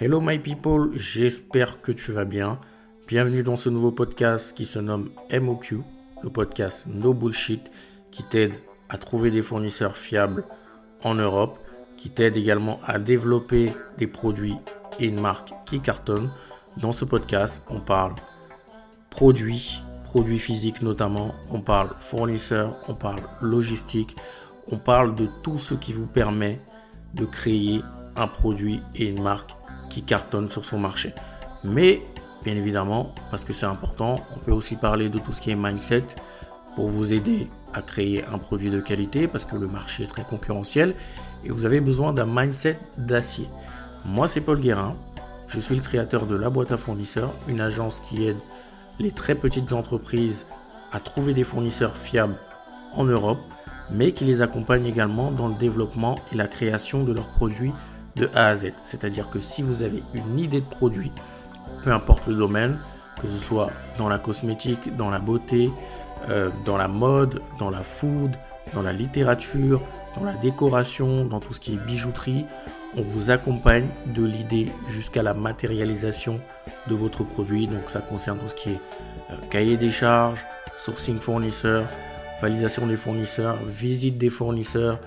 Hello my people, j'espère que tu vas bien. Bienvenue dans ce nouveau podcast qui se nomme MOQ, le podcast No Bullshit qui t'aide à trouver des fournisseurs fiables en Europe, qui t'aide également à développer des produits et une marque qui cartonne. Dans ce podcast, on parle produits, produits physiques notamment, on parle fournisseurs, on parle logistique, on parle de tout ce qui vous permet de créer un produit et une marque qui cartonne sur son marché. Mais bien évidemment, parce que c'est important, on peut aussi parler de tout ce qui est mindset pour vous aider à créer un produit de qualité parce que le marché est très concurrentiel et vous avez besoin d'un mindset d'acier. Moi, c'est Paul Guérin. Je suis le créateur de La Boîte à Fournisseurs, une agence qui aide les très petites entreprises à trouver des fournisseurs fiables en Europe, mais qui les accompagne également dans le développement et la création de leurs produits de A à Z. C'est-à-dire que si vous avez une idée de produit, peu importe le domaine, que ce soit dans la cosmétique, dans la beauté, euh, dans la mode, dans la food, dans la littérature, dans la décoration, dans tout ce qui est bijouterie, on vous accompagne de l'idée jusqu'à la matérialisation de votre produit. Donc ça concerne tout ce qui est euh, cahier des charges, sourcing fournisseur, validation des fournisseurs, visite des fournisseurs,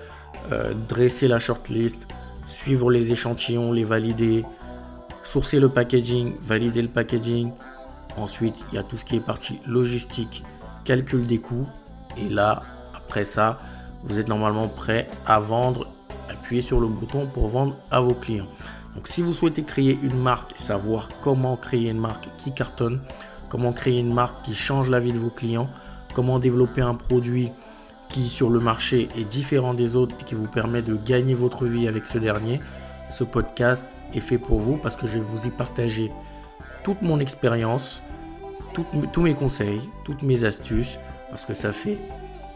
euh, dresser la shortlist, suivre les échantillons, les valider, sourcer le packaging, valider le packaging. Ensuite, il y a tout ce qui est partie logistique, calcul des coûts. Et là, après ça, vous êtes normalement prêt à vendre. Appuyez sur le bouton pour vendre à vos clients. Donc si vous souhaitez créer une marque savoir comment créer une marque qui cartonne, comment créer une marque qui change la vie de vos clients, comment développer un produit qui sur le marché est différent des autres et qui vous permet de gagner votre vie avec ce dernier, ce podcast est fait pour vous parce que je vais vous y partager toute mon expérience, tous mes conseils, toutes mes astuces, parce que ça fait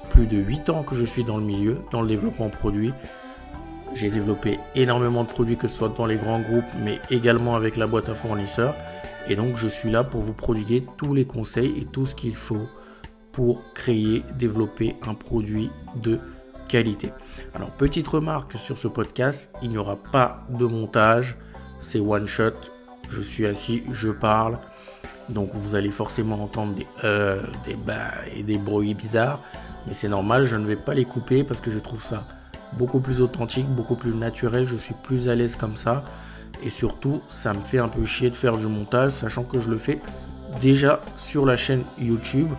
plus de 8 ans que je suis dans le milieu, dans le développement produit. J'ai développé énormément de produits, que ce soit dans les grands groupes, mais également avec la boîte à fournisseurs. Et donc, je suis là pour vous prodiguer tous les conseils et tout ce qu'il faut pour créer, développer un produit de qualité. Alors, petite remarque sur ce podcast, il n'y aura pas de montage, c'est one shot. Je suis assis, je parle. Donc vous allez forcément entendre des euh, des bah et des bruits bizarres. Mais c'est normal, je ne vais pas les couper parce que je trouve ça beaucoup plus authentique, beaucoup plus naturel. Je suis plus à l'aise comme ça. Et surtout, ça me fait un peu chier de faire du montage, sachant que je le fais déjà sur la chaîne YouTube.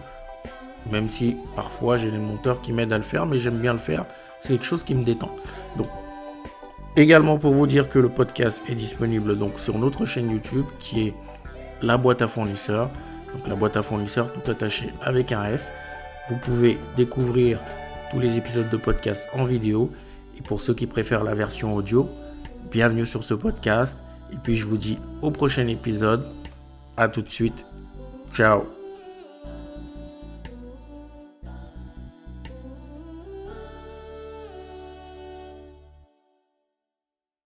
Même si parfois j'ai les monteurs qui m'aident à le faire, mais j'aime bien le faire. C'est quelque chose qui me détend. Donc, également pour vous dire que le podcast est disponible donc sur notre chaîne YouTube qui est la boîte à fournisseurs. Donc la boîte à fournisseurs tout attaché avec un S. Vous pouvez découvrir tous les épisodes de podcast en vidéo. Et pour ceux qui préfèrent la version audio, bienvenue sur ce podcast. Et puis je vous dis au prochain épisode. À tout de suite. Ciao